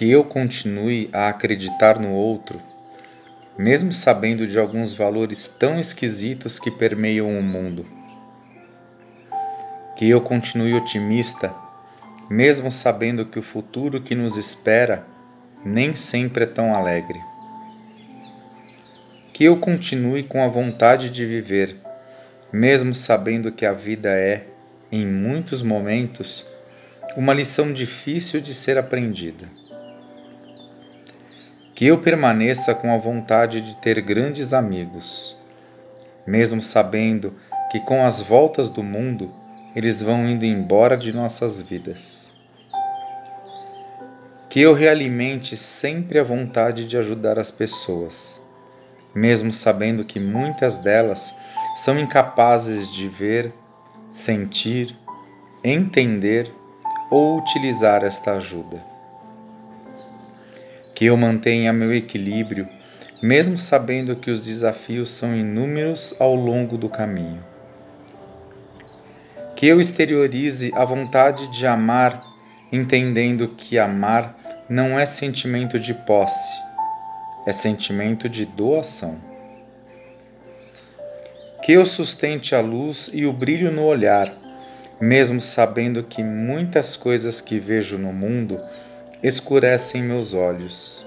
que eu continue a acreditar no outro, mesmo sabendo de alguns valores tão esquisitos que permeiam o mundo. Que eu continue otimista, mesmo sabendo que o futuro que nos espera nem sempre é tão alegre. Que eu continue com a vontade de viver, mesmo sabendo que a vida é, em muitos momentos, uma lição difícil de ser aprendida. Que eu permaneça com a vontade de ter grandes amigos, mesmo sabendo que com as voltas do mundo eles vão indo embora de nossas vidas. Que eu realimente sempre a vontade de ajudar as pessoas, mesmo sabendo que muitas delas são incapazes de ver, sentir, entender ou utilizar esta ajuda. Que eu mantenha meu equilíbrio, mesmo sabendo que os desafios são inúmeros ao longo do caminho. Que eu exteriorize a vontade de amar, entendendo que amar não é sentimento de posse, é sentimento de doação. Que eu sustente a luz e o brilho no olhar, mesmo sabendo que muitas coisas que vejo no mundo escurecem meus olhos.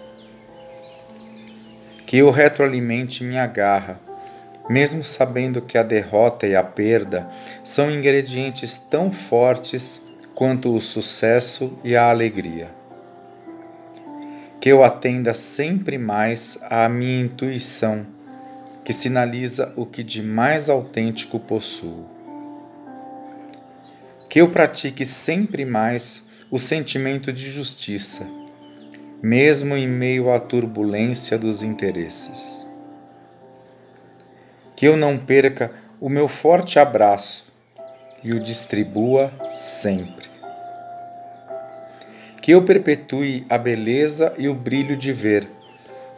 Que eu retroalimente minha garra, mesmo sabendo que a derrota e a perda são ingredientes tão fortes quanto o sucesso e a alegria. Que eu atenda sempre mais à minha intuição, que sinaliza o que de mais autêntico possuo que eu pratique sempre mais o sentimento de justiça, mesmo em meio à turbulência dos interesses. Que eu não perca o meu forte abraço e o distribua sempre. Que eu perpetue a beleza e o brilho de ver,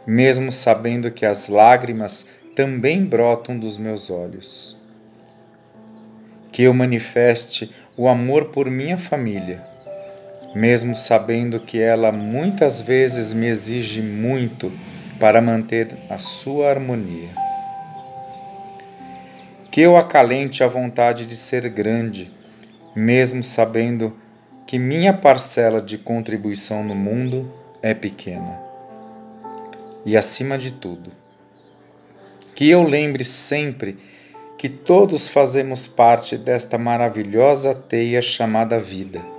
mesmo sabendo que as lágrimas também brotam dos meus olhos. Que eu manifeste o amor por minha família, mesmo sabendo que ela muitas vezes me exige muito para manter a sua harmonia. Que eu acalente a vontade de ser grande, mesmo sabendo que minha parcela de contribuição no mundo é pequena. E acima de tudo, que eu lembre sempre que todos fazemos parte desta maravilhosa teia chamada vida,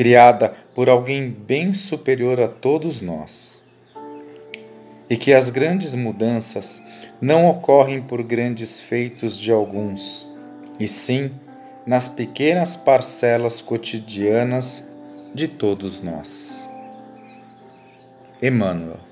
criada por alguém bem superior a todos nós. E que as grandes mudanças não ocorrem por grandes feitos de alguns, e sim nas pequenas parcelas cotidianas de todos nós. Emmanuel